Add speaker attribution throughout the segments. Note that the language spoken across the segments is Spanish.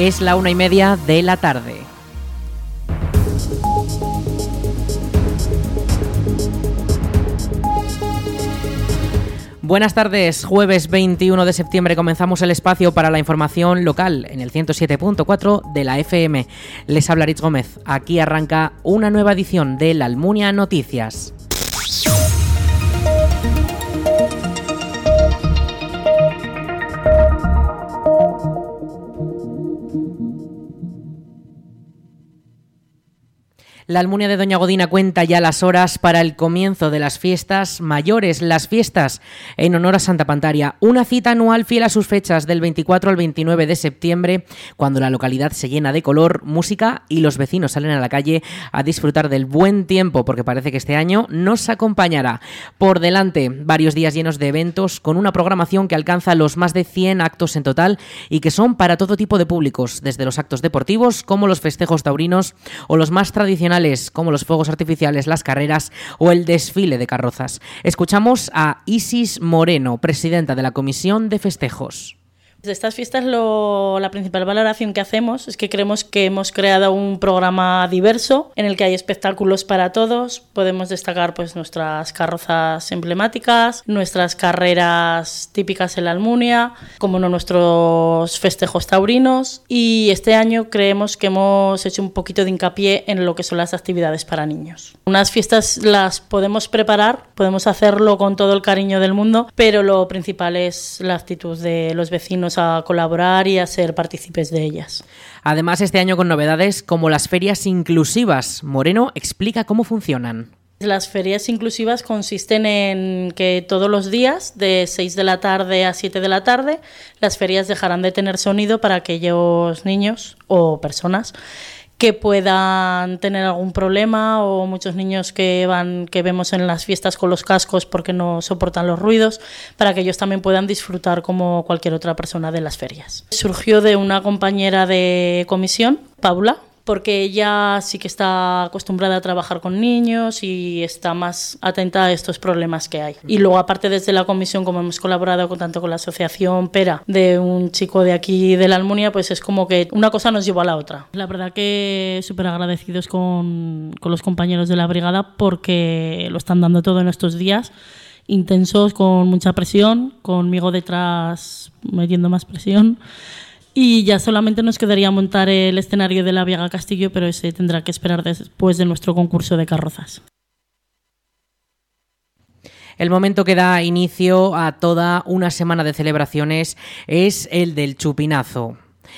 Speaker 1: Es la una y media de la tarde. Buenas tardes, jueves 21 de septiembre comenzamos el espacio para la información local en el 107.4 de la FM. Les habla Rich Gómez. Aquí arranca una nueva edición de la Almunia Noticias. La Almunia de Doña Godina cuenta ya las horas para el comienzo de las fiestas mayores, las fiestas en honor a Santa Pantaria. Una cita anual fiel a sus fechas del 24 al 29 de septiembre, cuando la localidad se llena de color, música y los vecinos salen a la calle a disfrutar del buen tiempo, porque parece que este año nos acompañará. Por delante, varios días llenos de eventos con una programación que alcanza los más de 100 actos en total y que son para todo tipo de públicos, desde los actos deportivos como los festejos taurinos o los más tradicionales como los fuegos artificiales, las carreras o el desfile de carrozas. Escuchamos a Isis Moreno, presidenta de la Comisión de Festejos.
Speaker 2: De estas fiestas la principal valoración que hacemos es que creemos que hemos creado un programa diverso en el que hay espectáculos para todos. Podemos destacar pues nuestras carrozas emblemáticas, nuestras carreras típicas en la Almunia, como no nuestros festejos taurinos y este año creemos que hemos hecho un poquito de hincapié en lo que son las actividades para niños. Unas fiestas las podemos preparar, podemos hacerlo con todo el cariño del mundo, pero lo principal es la actitud de los vecinos a colaborar y a ser partícipes de ellas.
Speaker 1: Además, este año con novedades como las ferias inclusivas. Moreno explica cómo funcionan.
Speaker 2: Las ferias inclusivas consisten en que todos los días, de 6 de la tarde a 7 de la tarde, las ferias dejarán de tener sonido para aquellos niños o personas que puedan tener algún problema o muchos niños que van que vemos en las fiestas con los cascos porque no soportan los ruidos para que ellos también puedan disfrutar como cualquier otra persona de las ferias. Surgió de una compañera de comisión, Paula, porque ella sí que está acostumbrada a trabajar con niños y está más atenta a estos problemas que hay. Y luego, aparte, desde la comisión, como hemos colaborado con, tanto con la asociación Pera, de un chico de aquí de la Almunia, pues es como que una cosa nos llevó a la otra. La verdad que súper agradecidos con, con los compañeros de la brigada porque lo están dando todo en estos días intensos, con mucha presión, conmigo detrás metiendo más presión. Y ya solamente nos quedaría montar el escenario de la Viega Castillo, pero ese tendrá que esperar después de nuestro concurso de carrozas.
Speaker 1: El momento que da inicio a toda una semana de celebraciones es el del chupinazo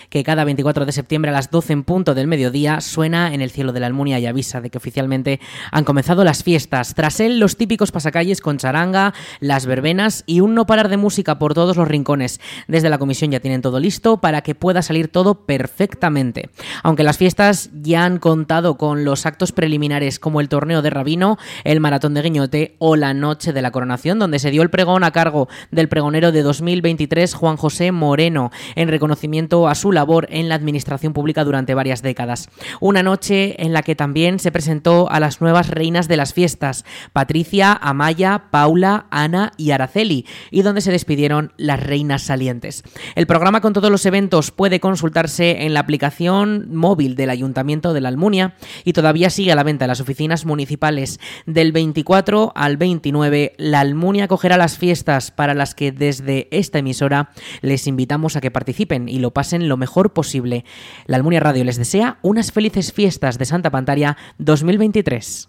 Speaker 1: que cada 24 de septiembre a las 12 en punto del mediodía suena en el cielo de la Almunia y avisa de que oficialmente han comenzado las fiestas. Tras él, los típicos pasacalles con charanga, las verbenas y un no parar de música por todos los rincones. Desde la comisión ya tienen todo listo para que pueda salir todo perfectamente. Aunque las fiestas ya han contado con los actos preliminares como el torneo de Rabino, el maratón de Guiñote o la noche de la coronación, donde se dio el pregón a cargo del pregonero de 2023, Juan José Moreno, en reconocimiento a su labor en la administración pública durante varias décadas. Una noche en la que también se presentó a las nuevas reinas de las fiestas, Patricia, Amaya, Paula, Ana y Araceli, y donde se despidieron las reinas salientes. El programa con todos los eventos puede consultarse en la aplicación móvil del Ayuntamiento de la Almunia y todavía sigue a la venta en las oficinas municipales. Del 24 al 29, la Almunia acogerá las fiestas para las que desde esta emisora les invitamos a que participen y lo pasen lo mejor posible. La Almunia Radio les desea unas felices fiestas de Santa Pantaria 2023.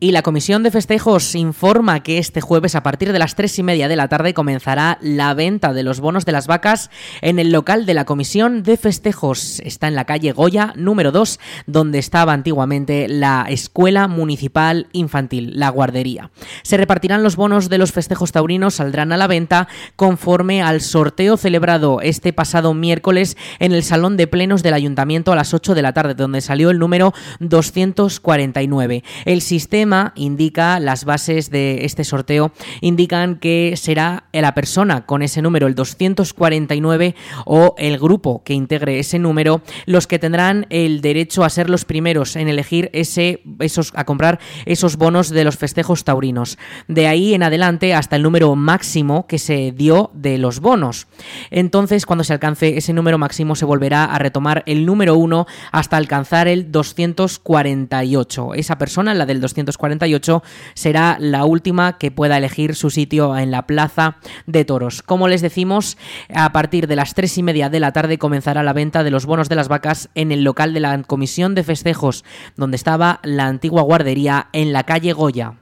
Speaker 1: Y la Comisión de Festejos informa que este jueves a partir de las tres y media de la tarde comenzará la venta de los bonos de las vacas en el local de la Comisión de Festejos. Está en la calle Goya número 2, donde estaba antiguamente la Escuela Municipal Infantil, la guardería. Se repartirán los bonos de los festejos taurinos, saldrán a la venta conforme al sorteo celebrado este pasado miércoles en el Salón de Plenos del Ayuntamiento a las 8 de la tarde, donde salió el número 249. El sistema indica, las bases de este sorteo indican que será la persona con ese número, el 249, o el grupo que integre ese número, los que tendrán el derecho a ser los primeros en elegir ese, esos, a comprar esos bonos de los festejos taurinos. De ahí en adelante hasta el número máximo que se dio de los bonos. Entonces, cuando se alcance ese número máximo, se volverá a retomar el número 1 hasta alcanzar el 248. Esa persona, la del 248, será la última que pueda elegir su sitio en la plaza de toros. Como les decimos, a partir de las 3 y media de la tarde comenzará la venta de los bonos de las vacas en el local de la Comisión de Festejos, donde estaba la antigua guardería en la calle Goya.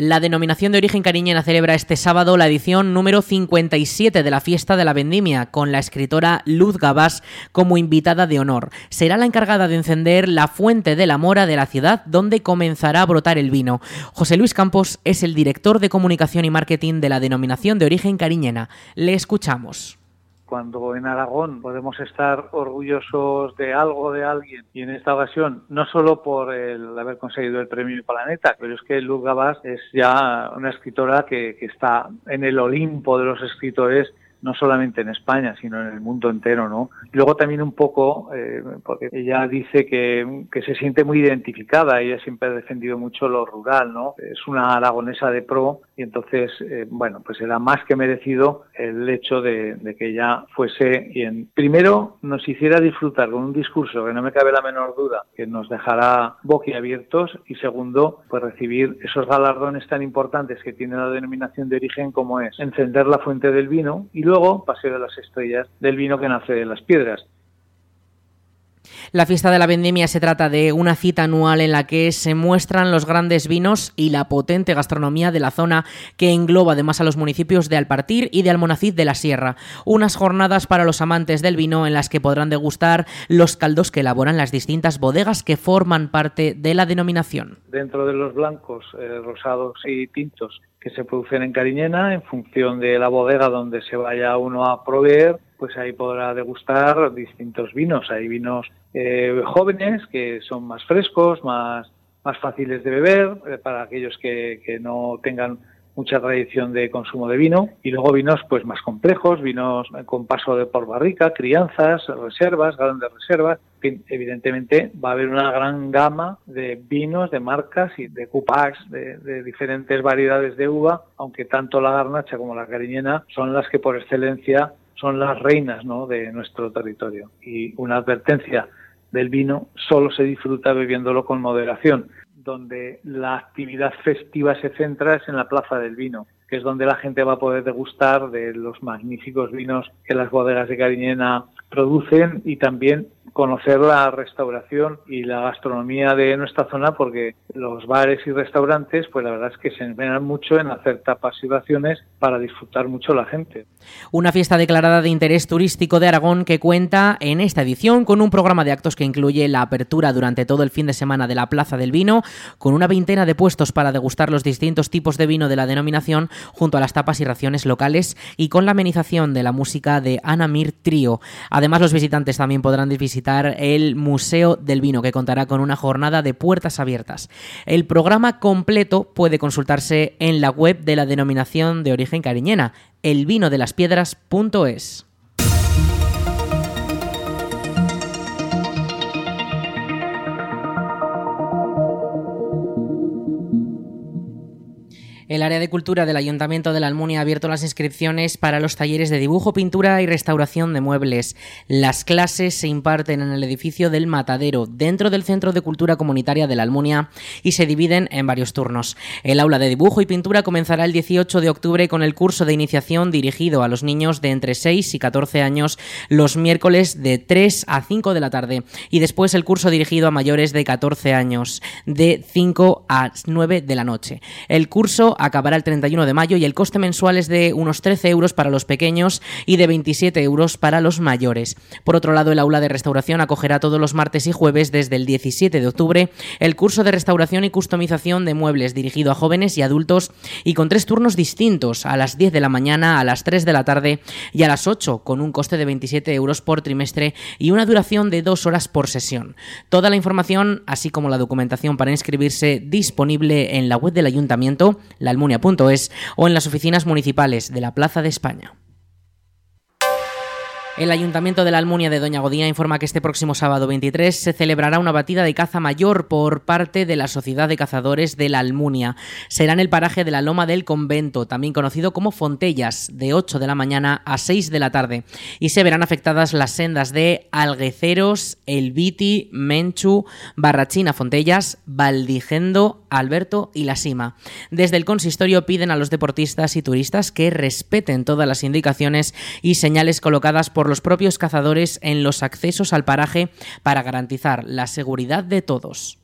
Speaker 1: La denominación de origen cariñena celebra este sábado la edición número 57 de la Fiesta de la Vendimia, con la escritora Luz Gabás como invitada de honor. Será la encargada de encender la fuente de la mora de la ciudad donde comenzará a brotar el vino. José Luis Campos es el director de comunicación y marketing de la denominación de origen cariñena. Le escuchamos
Speaker 3: cuando en Aragón podemos estar orgullosos de algo, de alguien, y en esta ocasión, no solo por el haber conseguido el premio Planeta, pero es que Luz Gabás es ya una escritora que, que está en el Olimpo de los escritores no solamente en España, sino en el mundo entero, ¿no? luego también un poco, eh, porque ella dice que, que, se siente muy identificada, ella siempre ha defendido mucho lo rural, ¿no? Es una aragonesa de pro y entonces, eh, bueno, pues era más que merecido el hecho de, de, que ella fuese y en, primero nos hiciera disfrutar con un discurso que no me cabe la menor duda que nos dejará boquiabiertos y segundo, pues recibir esos galardones tan importantes que tiene la denominación de origen como es encender la fuente del vino y luego Paseo de las Estrellas del vino que nace de las piedras.
Speaker 1: La fiesta de la vendimia se trata de una cita anual en la que se muestran los grandes vinos y la potente gastronomía de la zona que engloba además a los municipios de Alpartir y de Almonacid de la Sierra. Unas jornadas para los amantes del vino en las que podrán degustar los caldos que elaboran las distintas bodegas que forman parte de la denominación.
Speaker 3: Dentro de los blancos, eh, rosados y tintos que se producen en Cariñena, en función de la bodega donde se vaya uno a proveer, pues ahí podrá degustar distintos vinos. Hay vinos eh, jóvenes que son más frescos, más, más fáciles de beber, eh, para aquellos que, que no tengan mucha tradición de consumo de vino y luego vinos pues más complejos, vinos con paso de por barrica, crianzas, reservas, grandes reservas. evidentemente va a haber una gran gama de vinos, de marcas y de cupacs, de, de, diferentes variedades de uva, aunque tanto la garnacha como la cariñena son las que por excelencia son las reinas ¿no? de nuestro territorio. Y una advertencia del vino solo se disfruta bebiéndolo con moderación donde la actividad festiva se centra es en la Plaza del Vino, que es donde la gente va a poder degustar de los magníficos vinos que las bodegas de Cariñena producen y también conocer la restauración y la gastronomía de nuestra zona porque los bares y restaurantes pues la verdad es que se empeñan mucho en hacer tapas y raciones para disfrutar mucho la gente.
Speaker 1: Una fiesta declarada de interés turístico de Aragón que cuenta en esta edición con un programa de actos que incluye la apertura durante todo el fin de semana de la Plaza del Vino con una veintena de puestos para degustar los distintos tipos de vino de la denominación junto a las tapas y raciones locales y con la amenización de la música de Anamir Trío. Además los visitantes también podrán visitar el Museo del Vino, que contará con una jornada de puertas abiertas. El programa completo puede consultarse en la web de la denominación de origen cariñena, elvinodelas.piedras.es. El área de cultura del Ayuntamiento de la Almunia ha abierto las inscripciones para los talleres de dibujo, pintura y restauración de muebles. Las clases se imparten en el edificio del Matadero, dentro del Centro de Cultura Comunitaria de la Almunia, y se dividen en varios turnos. El aula de dibujo y pintura comenzará el 18 de octubre con el curso de iniciación dirigido a los niños de entre 6 y 14 años los miércoles de 3 a 5 de la tarde y después el curso dirigido a mayores de 14 años de 5 a 9 de la noche. El curso acabará el 31 de mayo y el coste mensual es de unos 13 euros para los pequeños y de 27 euros para los mayores. Por otro lado, el aula de restauración acogerá todos los martes y jueves desde el 17 de octubre el curso de restauración y customización de muebles dirigido a jóvenes y adultos y con tres turnos distintos, a las 10 de la mañana, a las 3 de la tarde y a las 8, con un coste de 27 euros por trimestre y una duración de dos horas por sesión. Toda la información, así como la documentación para inscribirse, disponible en la web del ayuntamiento, laalmunia.es, o en las oficinas municipales de la Plaza de España. El Ayuntamiento de la Almunia de Doña Godina informa que este próximo sábado 23 se celebrará una batida de caza mayor por parte de la Sociedad de Cazadores de la Almunia. Será en el paraje de la Loma del Convento, también conocido como Fontellas, de 8 de la mañana a 6 de la tarde. Y se verán afectadas las sendas de Algueceros, El Viti, Menchu, Barrachina Fontellas, Valdigendo, Alberto y La Sima. Desde el consistorio piden a los deportistas y turistas que respeten todas las indicaciones y señales colocadas los propios cazadores en los accesos al paraje para garantizar la seguridad de todos.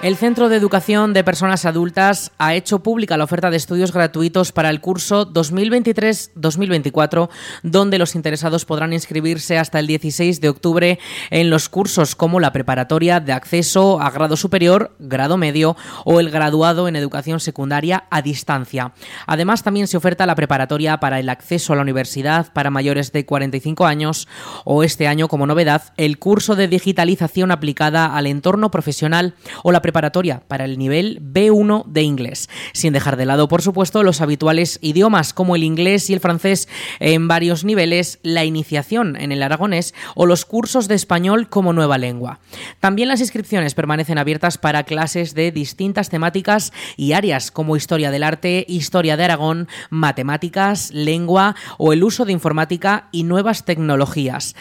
Speaker 1: El Centro de Educación de Personas Adultas ha hecho pública la oferta de estudios gratuitos para el curso 2023-2024, donde los interesados podrán inscribirse hasta el 16 de octubre en los cursos como la preparatoria de acceso a grado superior, grado medio o el graduado en educación secundaria a distancia. Además, también se oferta la preparatoria para el acceso a la universidad para mayores de 45 años o este año, como novedad, el curso de digitalización aplicada al entorno profesional o la preparatoria para el nivel B1 de inglés, sin dejar de lado, por supuesto, los habituales idiomas como el inglés y el francés en varios niveles, la iniciación en el aragonés o los cursos de español como nueva lengua. También las inscripciones permanecen abiertas para clases de distintas temáticas y áreas como historia del arte, historia de Aragón, matemáticas, lengua o el uso de informática y nuevas tecnologías.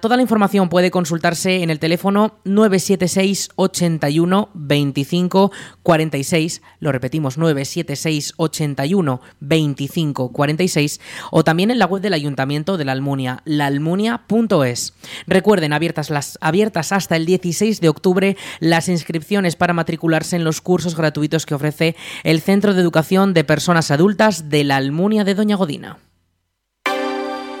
Speaker 1: Toda la información puede consultarse en el teléfono 976 81 25 46, lo repetimos 976 81 25 46 o también en la web del Ayuntamiento de la Almunia, laalmunia.es. Recuerden, abiertas, las, abiertas hasta el 16 de octubre las inscripciones para matricularse en los cursos gratuitos que ofrece el Centro de Educación de Personas Adultas de la Almunia de Doña Godina.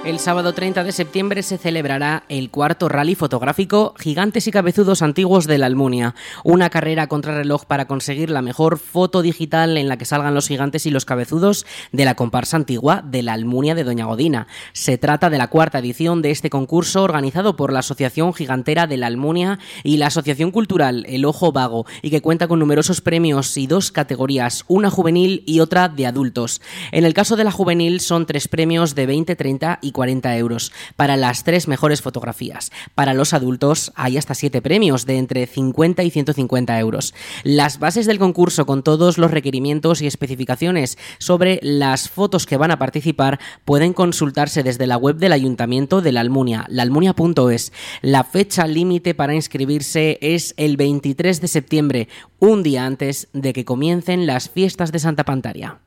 Speaker 1: El sábado 30 de septiembre se celebrará el cuarto rally fotográfico Gigantes y Cabezudos Antiguos de la Almunia, una carrera contrarreloj para conseguir la mejor foto digital en la que salgan los gigantes y los cabezudos de la comparsa antigua de la Almunia de Doña Godina. Se trata de la cuarta edición de este concurso organizado por la Asociación Gigantera de la Almunia y la Asociación Cultural El Ojo Vago y que cuenta con numerosos premios y dos categorías, una juvenil y otra de adultos. En el caso de la juvenil son tres premios de 20, 30 y 40 euros para las tres mejores fotografías. Para los adultos hay hasta siete premios de entre 50 y 150 euros. Las bases del concurso con todos los requerimientos y especificaciones sobre las fotos que van a participar pueden consultarse desde la web del Ayuntamiento de la Almunia, laalmunia.es. La fecha límite para inscribirse es el 23 de septiembre, un día antes de que comiencen las fiestas de Santa Pantaria.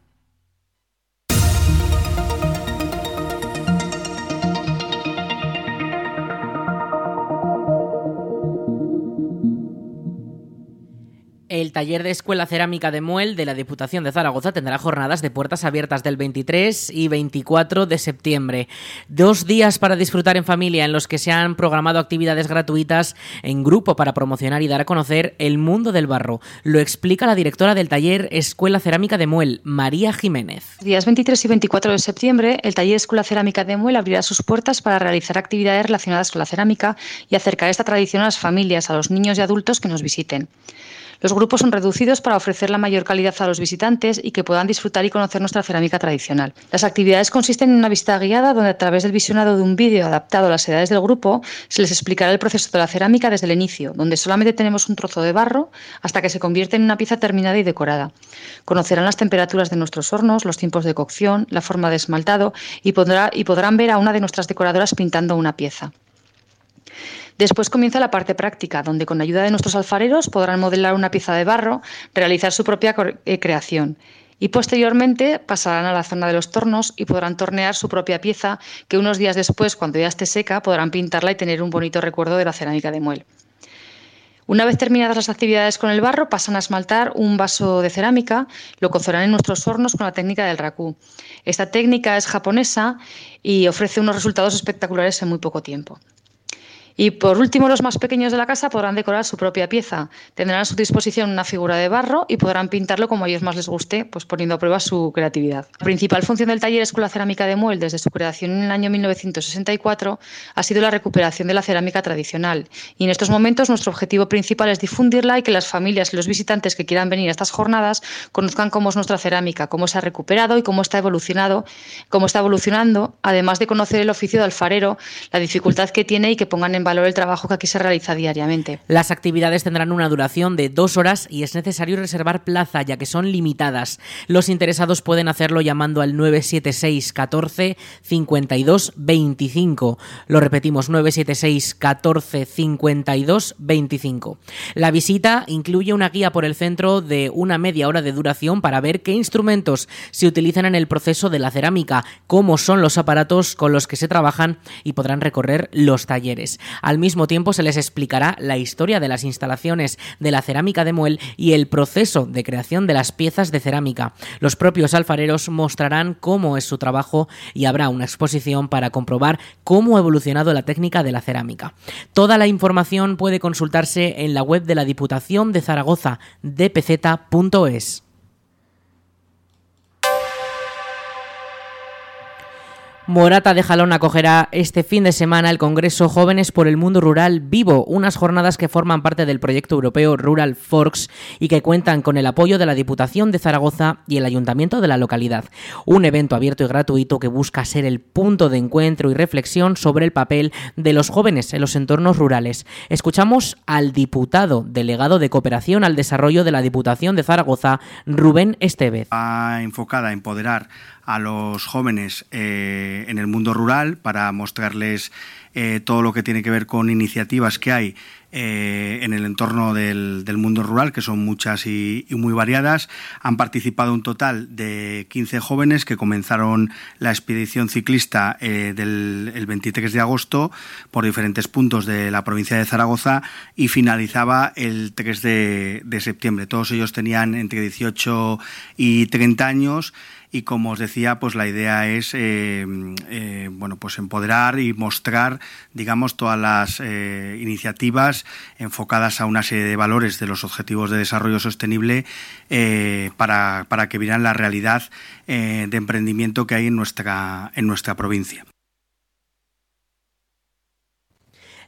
Speaker 1: El taller de Escuela Cerámica de Muel de la Diputación de Zaragoza tendrá jornadas de puertas abiertas del 23 y 24 de septiembre. Dos días para disfrutar en familia en los que se han programado actividades gratuitas en grupo para promocionar y dar a conocer el mundo del barro. Lo explica la directora del taller Escuela Cerámica de Muel, María Jiménez.
Speaker 4: Días 23 y 24 de septiembre, el taller Escuela Cerámica de Muel abrirá sus puertas para realizar actividades relacionadas con la cerámica y acercar esta tradición a las familias, a los niños y adultos que nos visiten. Los grupos son reducidos para ofrecer la mayor calidad a los visitantes y que puedan disfrutar y conocer nuestra cerámica tradicional. Las actividades consisten en una visita guiada donde a través del visionado de un vídeo adaptado a las edades del grupo se les explicará el proceso de la cerámica desde el inicio, donde solamente tenemos un trozo de barro hasta que se convierte en una pieza terminada y decorada. Conocerán las temperaturas de nuestros hornos, los tiempos de cocción, la forma de esmaltado y, y podrán ver a una de nuestras decoradoras pintando una pieza. Después comienza la parte práctica, donde con ayuda de nuestros alfareros podrán modelar una pieza de barro, realizar su propia eh, creación. Y posteriormente pasarán a la zona de los tornos y podrán tornear su propia pieza, que unos días después, cuando ya esté seca, podrán pintarla y tener un bonito recuerdo de la cerámica de muel. Una vez terminadas las actividades con el barro, pasan a esmaltar un vaso de cerámica, lo cocerán en nuestros hornos con la técnica del raku. Esta técnica es japonesa y ofrece unos resultados espectaculares en muy poco tiempo. Y por último, los más pequeños de la casa podrán decorar su propia pieza. Tendrán a su disposición una figura de barro y podrán pintarlo como a ellos más les guste, pues poniendo a prueba su creatividad. La principal función del taller Escuela Cerámica de Muel desde su creación en el año 1964 ha sido la recuperación de la cerámica tradicional. Y en estos momentos nuestro objetivo principal es difundirla y que las familias y los visitantes que quieran venir a estas jornadas conozcan cómo es nuestra cerámica, cómo se ha recuperado y cómo está evolucionado, cómo está evolucionando, además de conocer el oficio de alfarero, la dificultad que tiene y que pongan en valor el trabajo que aquí se realiza diariamente.
Speaker 1: Las actividades tendrán una duración de dos horas y es necesario reservar plaza ya que son limitadas. Los interesados pueden hacerlo llamando al 976 14 52 25. Lo repetimos 976 14 52 25. La visita incluye una guía por el centro de una media hora de duración para ver qué instrumentos se utilizan en el proceso de la cerámica, cómo son los aparatos con los que se trabajan y podrán recorrer los talleres. Al mismo tiempo se les explicará la historia de las instalaciones de la cerámica de Muel y el proceso de creación de las piezas de cerámica. Los propios alfareros mostrarán cómo es su trabajo y habrá una exposición para comprobar cómo ha evolucionado la técnica de la cerámica. Toda la información puede consultarse en la web de la Diputación de Zaragoza, dpz.es. Morata de Jalón acogerá este fin de semana el Congreso Jóvenes por el Mundo Rural Vivo, unas jornadas que forman parte del proyecto europeo Rural Forks y que cuentan con el apoyo de la Diputación de Zaragoza y el Ayuntamiento de la localidad. Un evento abierto y gratuito que busca ser el punto de encuentro y reflexión sobre el papel de los jóvenes en los entornos rurales. Escuchamos al diputado delegado de Cooperación al Desarrollo de la Diputación de Zaragoza, Rubén Estevez.
Speaker 5: enfocada a empoderar a los jóvenes eh, en el mundo rural para mostrarles eh, todo lo que tiene que ver con iniciativas que hay eh, en el entorno del, mundo rural, que son muchas y, muy variadas. Han participado un total de 15 jóvenes que comenzaron la expedición ciclista del el 23 de agosto por diferentes puntos de la provincia de Zaragoza y finalizaba el 3 de, de septiembre. Todos ellos tenían entre 18 y 30 años y como os decía, pues la idea es eh, eh, bueno, pues empoderar y mostrar, digamos, todas las eh, iniciativas enfocadas a una serie de valores de los objetivos de desarrollo sostenible para, para que vieran la realidad de emprendimiento que hay en nuestra, en nuestra provincia.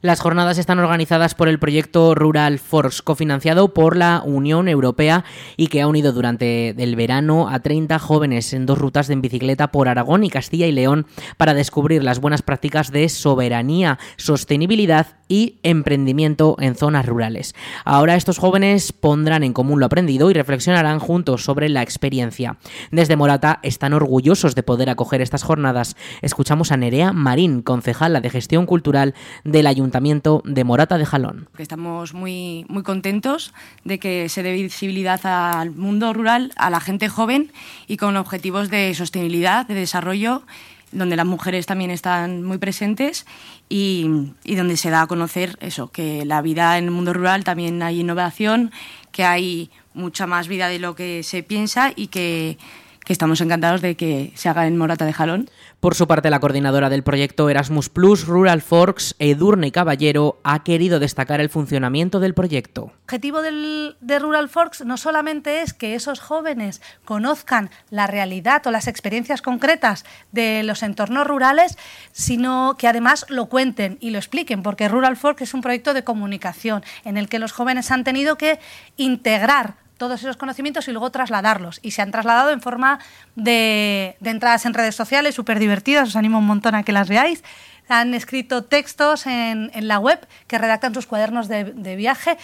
Speaker 1: Las jornadas están organizadas por el proyecto Rural Force, cofinanciado por la Unión Europea y que ha unido durante el verano a 30 jóvenes en dos rutas de en bicicleta por Aragón y Castilla y León para descubrir las buenas prácticas de soberanía, sostenibilidad y emprendimiento en zonas rurales. Ahora estos jóvenes pondrán en común lo aprendido y reflexionarán juntos sobre la experiencia. Desde Morata están orgullosos de poder acoger estas jornadas. Escuchamos a Nerea Marín, concejala de gestión cultural del Ayuntamiento de Morata de Jalón.
Speaker 6: Estamos muy, muy contentos de que se dé visibilidad al mundo rural, a la gente joven y con objetivos de sostenibilidad, de desarrollo donde las mujeres también están muy presentes y, y, donde se da a conocer eso, que la vida en el mundo rural también hay innovación, que hay mucha más vida de lo que se piensa y que que estamos encantados de que se haga en Morata de Jalón.
Speaker 1: Por su parte, la coordinadora del proyecto Erasmus Plus Rural Forks, Edurne Caballero, ha querido destacar el funcionamiento del proyecto.
Speaker 7: El objetivo del, de Rural Forks no solamente es que esos jóvenes conozcan la realidad o las experiencias concretas de los entornos rurales, sino que además lo cuenten y lo expliquen, porque Rural Forks es un proyecto de comunicación en el que los jóvenes han tenido que integrar todos esos conocimientos y luego trasladarlos. Y se han trasladado en forma de, entradas en redes sociales súper divertidas, os animo un montón a que las veáis. Han escrito textos en, la web que redactan sus cuadernos de, viaje.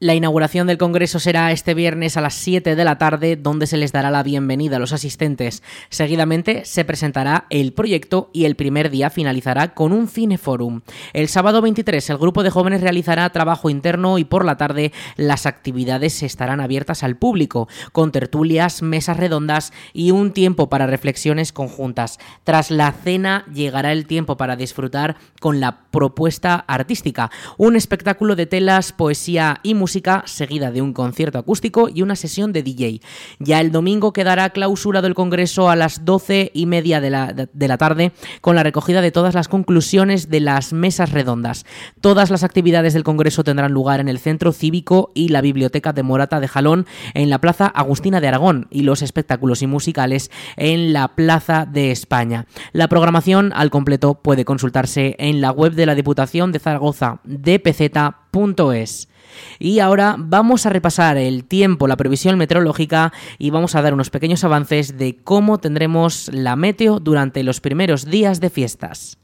Speaker 1: La inauguración del Congreso será este viernes a las 7 de la tarde, donde se les dará la bienvenida a los asistentes. Seguidamente se presentará el proyecto y el primer día finalizará con un cineforum. El sábado 23 el grupo de jóvenes realizará trabajo interno y por la tarde las actividades estarán abiertas al público, con tertulias, mesas redondas y un tiempo para reflexiones conjuntas. Tras la cena llegará el tiempo para disfrutar con la propuesta artística. Un espectáculo de telas, poesía y música seguida de un concierto acústico y una sesión de DJ. Ya el domingo quedará clausurado el Congreso a las doce y media de la, de la tarde con la recogida de todas las conclusiones de las mesas redondas. Todas las actividades del Congreso tendrán lugar en el Centro Cívico y la Biblioteca de Morata de Jalón en la Plaza Agustina de Aragón y los espectáculos y musicales en la Plaza de España. La programación al completo puede consultarse en la web de la Diputación de Zaragoza, dpz.es. Y ahora vamos a repasar el tiempo, la previsión meteorológica y vamos a dar unos pequeños avances de cómo tendremos la meteo durante los primeros días de fiestas.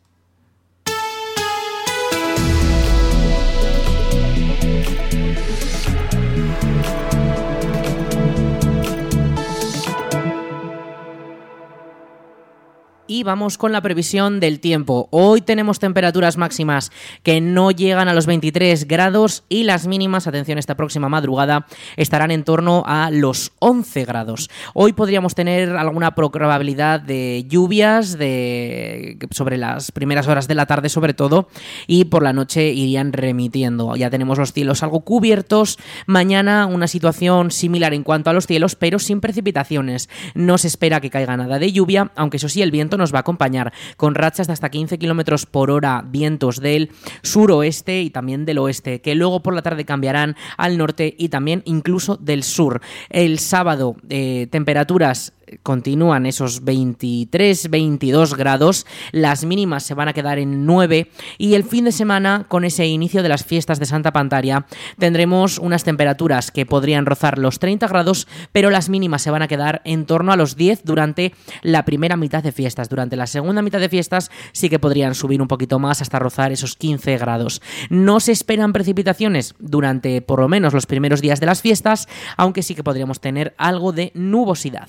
Speaker 1: Vamos con la previsión del tiempo. Hoy tenemos temperaturas máximas que no llegan a los 23 grados y las mínimas, atención, esta próxima madrugada estarán en torno a los 11 grados. Hoy podríamos tener alguna probabilidad de lluvias de, sobre las primeras horas de la tarde sobre todo y por la noche irían remitiendo. Ya tenemos los cielos algo cubiertos. Mañana una situación similar en cuanto a los cielos, pero sin precipitaciones. No se espera que caiga nada de lluvia, aunque eso sí, el viento va a acompañar con rachas de hasta 15 kilómetros por hora, vientos del suroeste y también del oeste, que luego por la tarde cambiarán al norte y también incluso del sur. El sábado, eh, temperaturas continúan esos 23, 22 grados, las mínimas se van a quedar en 9 y el fin de semana con ese inicio de las fiestas de Santa Pantaria tendremos unas temperaturas que podrían rozar los 30 grados, pero las mínimas se van a quedar en torno a los 10 durante la primera mitad de fiestas. Durante la segunda mitad de fiestas sí que podrían subir un poquito más hasta rozar esos 15 grados. No se esperan precipitaciones durante por lo menos los primeros días de las fiestas, aunque sí que podríamos tener algo de nubosidad.